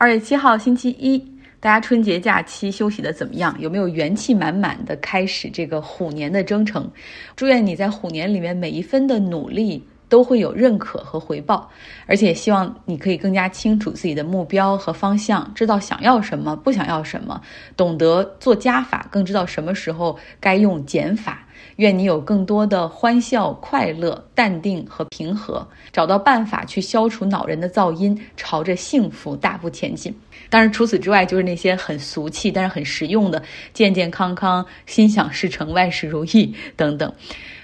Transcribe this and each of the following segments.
二月七号星期一，大家春节假期休息的怎么样？有没有元气满满的开始这个虎年的征程？祝愿你在虎年里面每一分的努力都会有认可和回报，而且希望你可以更加清楚自己的目标和方向，知道想要什么，不想要什么，懂得做加法，更知道什么时候该用减法。愿你有更多的欢笑、快乐、淡定和平和，找到办法去消除恼人的噪音，朝着幸福大步前进。当然，除此之外，就是那些很俗气但是很实用的“健健康康、心想事成、万事如意”等等。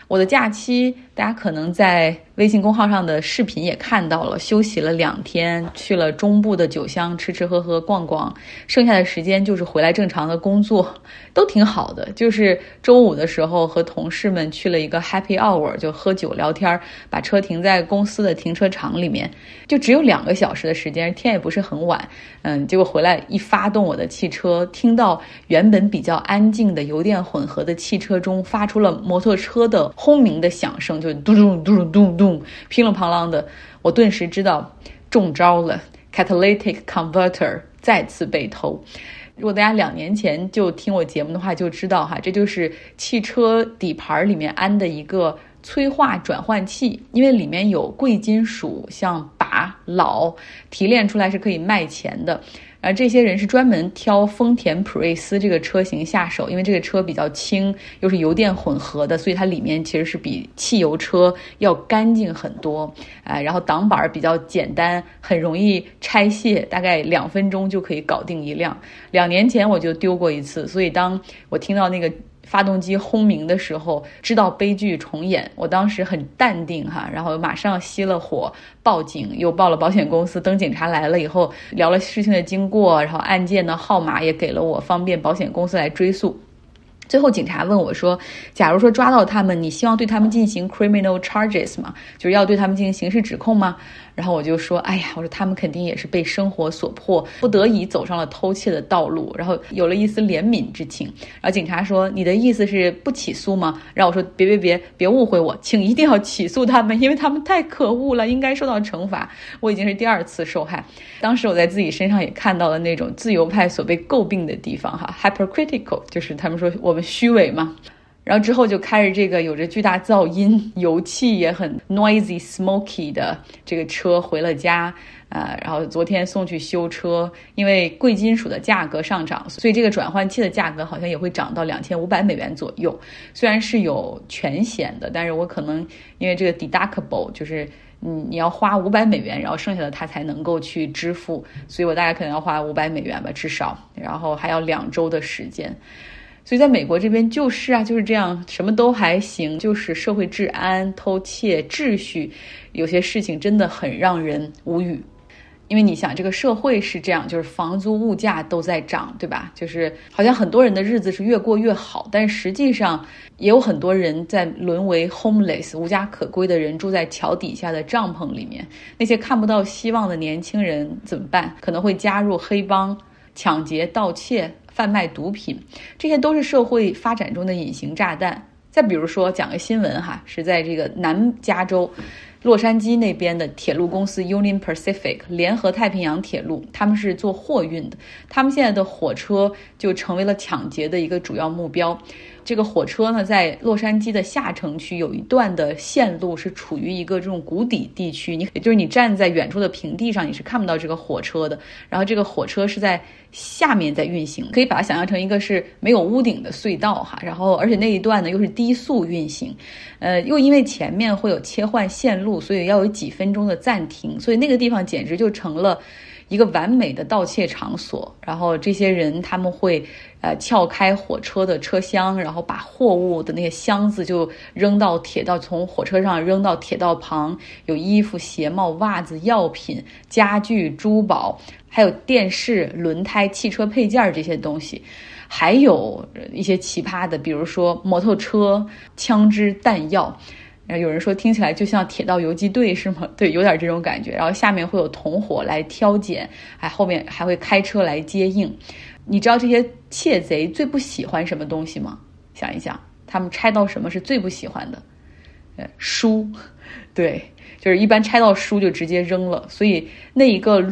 我的假期，大家可能在。微信公号上的视频也看到了，休息了两天，去了中部的酒乡吃吃喝喝逛逛，剩下的时间就是回来正常的工作，都挺好的。就是周五的时候和同事们去了一个 Happy Hour，就喝酒聊天，把车停在公司的停车场里面，就只有两个小时的时间，天也不是很晚，嗯，结果回来一发动我的汽车，听到原本比较安静的油电混合的汽车中发出了摩托车的轰鸣的响声，就嘟嘟嘟嘟嘟。乒了乓啷的，我顿时知道中招了。Catalytic converter 再次被偷。如果大家两年前就听我节目的话，就知道哈，这就是汽车底盘里面安的一个催化转换器，因为里面有贵金属，像钯、铑，提炼出来是可以卖钱的。而这些人是专门挑丰田普锐斯这个车型下手，因为这个车比较轻，又是油电混合的，所以它里面其实是比汽油车要干净很多。哎，然后挡板比较简单，很容易拆卸，大概两分钟就可以搞定一辆。两年前我就丢过一次，所以当我听到那个。发动机轰鸣的时候，知道悲剧重演。我当时很淡定哈，然后马上熄了火，报警，又报了保险公司。等警察来了以后，聊了事情的经过，然后案件的号码也给了我，方便保险公司来追诉。最后，警察问我说：“假如说抓到他们，你希望对他们进行 criminal charges 吗？就是要对他们进行刑事指控吗？”然后我就说：“哎呀，我说他们肯定也是被生活所迫，不得已走上了偷窃的道路，然后有了一丝怜悯之情。”然后警察说：“你的意思是不起诉吗？”然后我说：“别别别，别误会我，请一定要起诉他们，因为他们太可恶了，应该受到惩罚。我已经是第二次受害。当时我在自己身上也看到了那种自由派所被诟病的地方，哈，hypercritical，就是他们说我们虚伪嘛。”然后之后就开着这个有着巨大噪音、油气也很 noisy、smoky 的这个车回了家，呃，然后昨天送去修车，因为贵金属的价格上涨，所以这个转换器的价格好像也会涨到两千五百美元左右。虽然是有全险的，但是我可能因为这个 deductible 就是嗯你要花五百美元，然后剩下的他才能够去支付，所以我大概可能要花五百美元吧，至少，然后还要两周的时间。所以，在美国这边就是啊，就是这样，什么都还行，就是社会治安、偷窃、秩序，有些事情真的很让人无语。因为你想，这个社会是这样，就是房租、物价都在涨，对吧？就是好像很多人的日子是越过越好，但实际上也有很多人在沦为 homeless 无家可归的人，住在桥底下的帐篷里面。那些看不到希望的年轻人怎么办？可能会加入黑帮、抢劫、盗窃。贩卖毒品，这些都是社会发展中的隐形炸弹。再比如说，讲个新闻哈，是在这个南加州洛杉矶那边的铁路公司 Union Pacific 联合太平洋铁路，他们是做货运的，他们现在的火车就成为了抢劫的一个主要目标。这个火车呢，在洛杉矶的下城区有一段的线路是处于一个这种谷底地区，你也就是你站在远处的平地上，你是看不到这个火车的。然后这个火车是在下面在运行，可以把它想象成一个是没有屋顶的隧道哈。然后而且那一段呢又是低速运行，呃，又因为前面会有切换线路，所以要有几分钟的暂停，所以那个地方简直就成了。一个完美的盗窃场所，然后这些人他们会，呃，撬开火车的车厢，然后把货物的那些箱子就扔到铁道，从火车上扔到铁道旁，有衣服、鞋帽、袜子、药品、家具、珠宝，还有电视、轮胎、汽车配件这些东西，还有一些奇葩的，比如说摩托车、枪支、弹药。然后有人说听起来就像铁道游击队是吗？对，有点这种感觉。然后下面会有同伙来挑拣，还后面还会开车来接应。你知道这些窃贼最不喜欢什么东西吗？想一想，他们拆到什么是最不喜欢的？呃，书，对。就是一般拆到书就直接扔了，所以那一个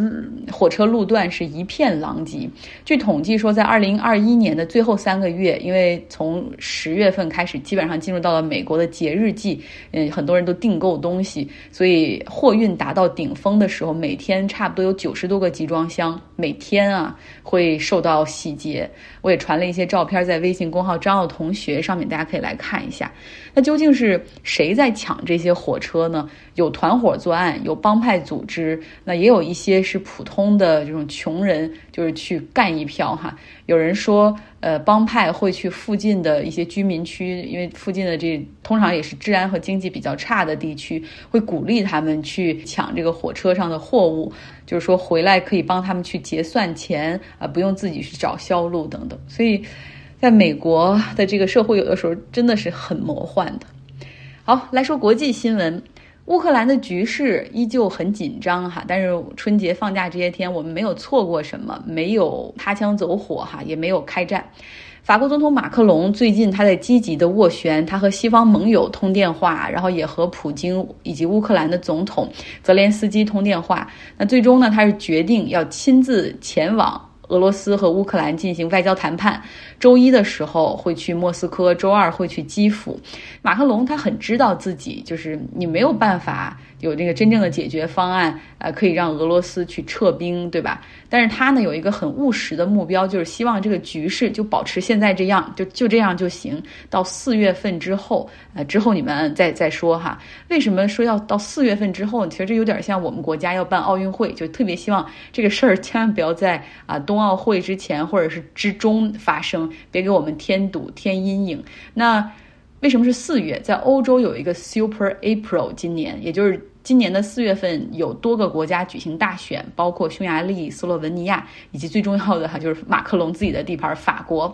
火车路段是一片狼藉。据统计说，在二零二一年的最后三个月，因为从十月份开始，基本上进入到了美国的节日季，嗯，很多人都订购东西，所以货运达到顶峰的时候，每天差不多有九十多个集装箱，每天啊会受到洗劫。我也传了一些照片在微信公号张奥同学上面，大家可以来看一下。那究竟是谁在抢这些火车呢？有团伙作案，有帮派组织，那也有一些是普通的这种穷人，就是去干一票哈。有人说，呃，帮派会去附近的一些居民区，因为附近的这通常也是治安和经济比较差的地区，会鼓励他们去抢这个火车上的货物，就是说回来可以帮他们去结算钱啊，不用自己去找销路等等。所以，在美国的这个社会，有的时候真的是很魔幻的。好，来说国际新闻。乌克兰的局势依旧很紧张哈，但是春节放假这些天我们没有错过什么，没有擦枪走火哈，也没有开战。法国总统马克龙最近他在积极的斡旋，他和西方盟友通电话，然后也和普京以及乌克兰的总统泽连斯基通电话。那最终呢，他是决定要亲自前往。俄罗斯和乌克兰进行外交谈判，周一的时候会去莫斯科，周二会去基辅。马克龙他很知道自己就是你没有办法。有这个真正的解决方案，呃，可以让俄罗斯去撤兵，对吧？但是他呢有一个很务实的目标，就是希望这个局势就保持现在这样，就就这样就行。到四月份之后，呃，之后你们再再说哈。为什么说要到四月份之后？其实这有点像我们国家要办奥运会，就特别希望这个事儿千万不要在啊冬奥会之前或者是之中发生，别给我们添堵添阴影。那为什么是四月？在欧洲有一个 Super April，今年也就是。今年的四月份有多个国家举行大选，包括匈牙利、斯洛文尼亚，以及最重要的哈就是马克龙自己的地盘法国，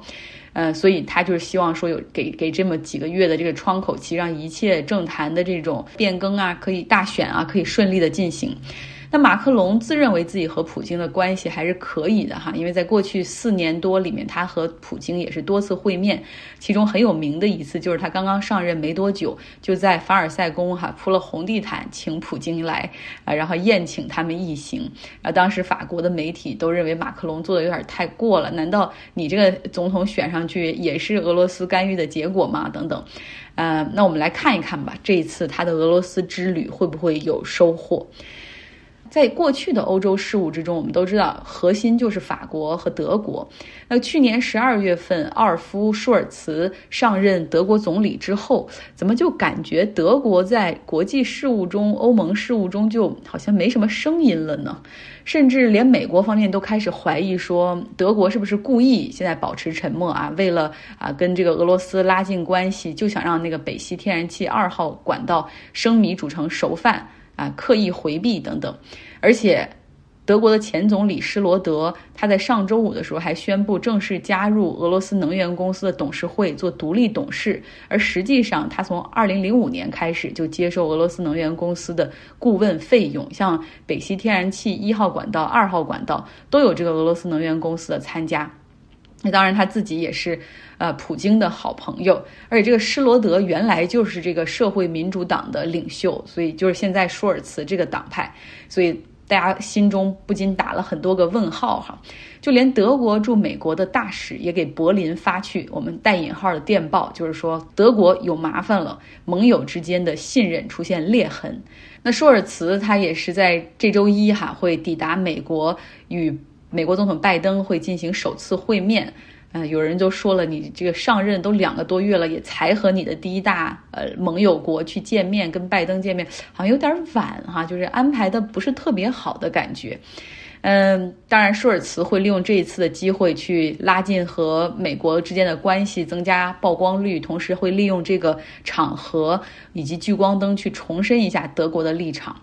呃，所以他就是希望说有给给这么几个月的这个窗口期，让一切政坛的这种变更啊，可以大选啊，可以顺利的进行。那马克龙自认为自己和普京的关系还是可以的哈，因为在过去四年多里面，他和普京也是多次会面，其中很有名的一次就是他刚刚上任没多久，就在凡尔赛宫哈铺了红地毯请普京来啊，然后宴请他们一行啊。当时法国的媒体都认为马克龙做的有点太过了，难道你这个总统选上去也是俄罗斯干预的结果吗？等等，呃，那我们来看一看吧，这一次他的俄罗斯之旅会不会有收获？在过去的欧洲事务之中，我们都知道核心就是法国和德国。那去年十二月份，奥尔夫·舒尔茨上任德国总理之后，怎么就感觉德国在国际事务中、欧盟事务中就好像没什么声音了呢？甚至连美国方面都开始怀疑说，德国是不是故意现在保持沉默啊？为了啊跟这个俄罗斯拉近关系，就想让那个北溪天然气二号管道生米煮成熟饭。啊，刻意回避等等，而且德国的前总理施罗德，他在上周五的时候还宣布正式加入俄罗斯能源公司的董事会做独立董事，而实际上他从二零零五年开始就接受俄罗斯能源公司的顾问费用，像北溪天然气一号管道、二号管道都有这个俄罗斯能源公司的参加。那当然他自己也是。呃，普京的好朋友，而且这个施罗德原来就是这个社会民主党的领袖，所以就是现在舒尔茨这个党派，所以大家心中不禁打了很多个问号哈。就连德国驻美国的大使也给柏林发去我们带引号的电报，就是说德国有麻烦了，盟友之间的信任出现裂痕。那舒尔茨他也是在这周一哈会抵达美国，与美国总统拜登会进行首次会面。嗯，有人就说了，你这个上任都两个多月了，也才和你的第一大呃盟友国去见面，跟拜登见面，好像有点晚哈，就是安排的不是特别好的感觉。嗯，当然，舒尔茨会利用这一次的机会去拉近和美国之间的关系，增加曝光率，同时会利用这个场合以及聚光灯去重申一下德国的立场。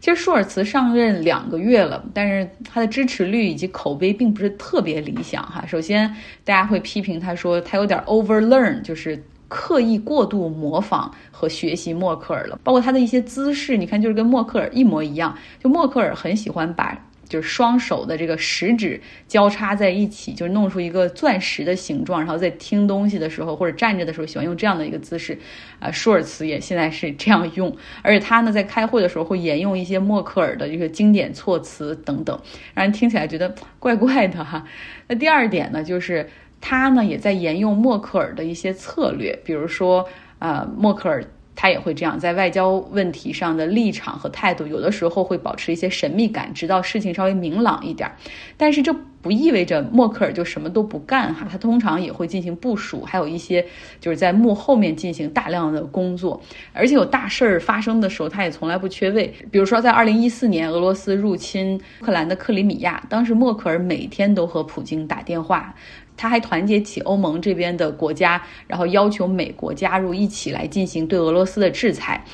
其实舒尔茨上任两个月了，但是他的支持率以及口碑并不是特别理想哈。首先，大家会批评他说他有点 overlearn，就是刻意过度模仿和学习默克尔了，包括他的一些姿势，你看就是跟默克尔一模一样。就默克尔很喜欢把。就是双手的这个食指交叉在一起，就弄出一个钻石的形状，然后在听东西的时候或者站着的时候喜欢用这样的一个姿势。啊，舒尔茨也现在是这样用，而且他呢在开会的时候会沿用一些默克尔的这个经典措辞等等，让人听起来觉得怪怪的哈。那第二点呢，就是他呢也在沿用默克尔的一些策略，比如说，呃，默克尔。他也会这样，在外交问题上的立场和态度，有的时候会保持一些神秘感，直到事情稍微明朗一点。但是这不意味着默克尔就什么都不干哈，他通常也会进行部署，还有一些就是在幕后面进行大量的工作，而且有大事儿发生的时候，他也从来不缺位。比如说，在二零一四年俄罗斯入侵乌克兰的克里米亚，当时默克尔每天都和普京打电话。他还团结起欧盟这边的国家，然后要求美国加入，一起来进行对俄罗斯的制裁。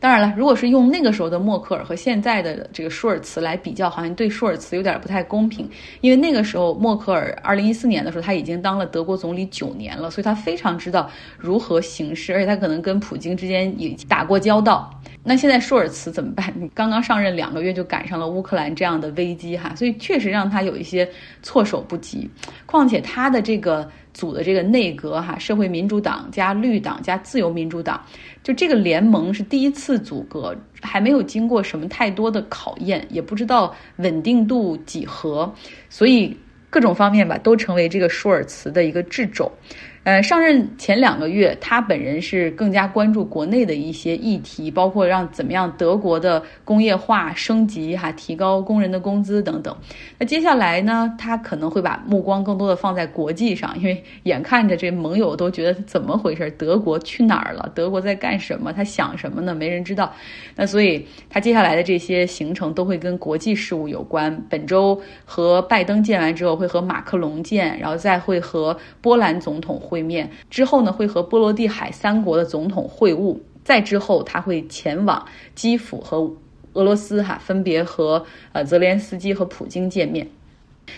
当然了，如果是用那个时候的默克尔和现在的这个舒尔茨来比较，好像对舒尔茨有点不太公平，因为那个时候默克尔二零一四年的时候他已经当了德国总理九年了，所以他非常知道如何行事，而且他可能跟普京之间也打过交道。那现在舒尔茨怎么办？你刚刚上任两个月就赶上了乌克兰这样的危机哈，所以确实让他有一些措手不及。况且他的这个组的这个内阁哈，社会民主党加绿党加自由民主党，就这个联盟是第一次组阁，还没有经过什么太多的考验，也不知道稳定度几何，所以各种方面吧，都成为这个舒尔茨的一个掣肘。呃，上任前两个月，他本人是更加关注国内的一些议题，包括让怎么样德国的工业化升级，哈，提高工人的工资等等。那接下来呢，他可能会把目光更多的放在国际上，因为眼看着这盟友都觉得怎么回事，德国去哪儿了？德国在干什么？他想什么呢？没人知道。那所以他接下来的这些行程都会跟国际事务有关。本周和拜登见完之后，会和马克龙见，然后再会和波兰总统。会面之后呢，会和波罗的海三国的总统会晤。再之后，他会前往基辅和俄罗斯，哈，分别和呃泽连斯基和普京见面。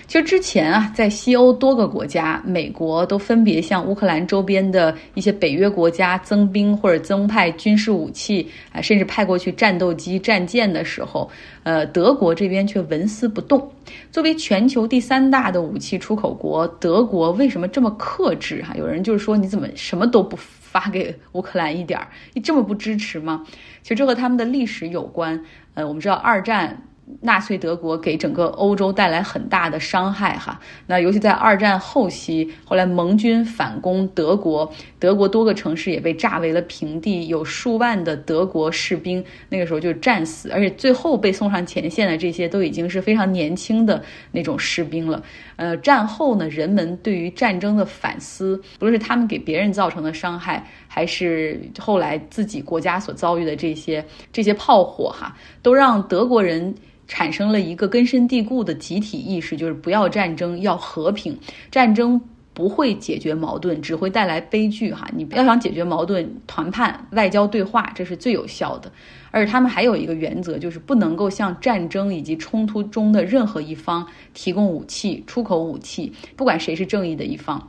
其实之前啊，在西欧多个国家，美国都分别向乌克兰周边的一些北约国家增兵或者增派军事武器啊，甚至派过去战斗机、战舰的时候，呃，德国这边却纹丝不动。作为全球第三大的武器出口国，德国为什么这么克制？哈，有人就是说，你怎么什么都不发给乌克兰一点儿？你这么不支持吗？其实这和他们的历史有关。呃，我们知道二战。纳粹德国给整个欧洲带来很大的伤害，哈。那尤其在二战后期，后来盟军反攻德国，德国多个城市也被炸为了平地，有数万的德国士兵那个时候就战死，而且最后被送上前线的这些都已经是非常年轻的那种士兵了。呃，战后呢，人们对于战争的反思，不论是他们给别人造成的伤害，还是后来自己国家所遭遇的这些这些炮火，哈，都让德国人。产生了一个根深蒂固的集体意识，就是不要战争，要和平。战争不会解决矛盾，只会带来悲剧。哈，你要想解决矛盾，谈判、外交对话，这是最有效的。而他们还有一个原则，就是不能够向战争以及冲突中的任何一方提供武器、出口武器，不管谁是正义的一方。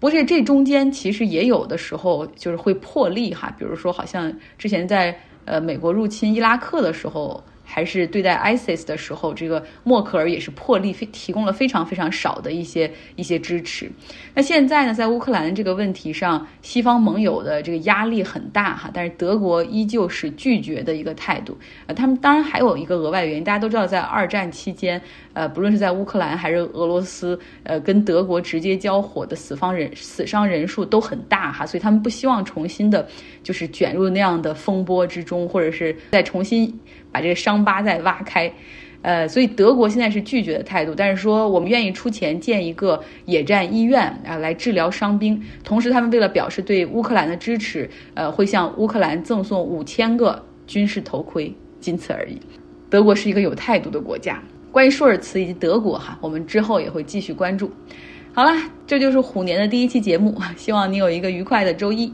不是这中间其实也有的时候就是会破例哈，比如说好像之前在呃美国入侵伊拉克的时候。还是对待 ISIS 的时候，这个默克尔也是破例非提供了非常非常少的一些一些支持。那现在呢，在乌克兰这个问题上，西方盟友的这个压力很大哈，但是德国依旧是拒绝的一个态度。呃，他们当然还有一个额外原因，大家都知道，在二战期间，呃，不论是在乌克兰还是俄罗斯，呃，跟德国直接交火的死方人死伤人数都很大哈，所以他们不希望重新的，就是卷入那样的风波之中，或者是再重新。把这个伤伤疤再挖开，呃，所以德国现在是拒绝的态度，但是说我们愿意出钱建一个野战医院啊，来治疗伤兵。同时，他们为了表示对乌克兰的支持，呃，会向乌克兰赠送五千个军事头盔，仅此而已。德国是一个有态度的国家。关于舒尔茨以及德国哈，我们之后也会继续关注。好了，这就是虎年的第一期节目，希望你有一个愉快的周一。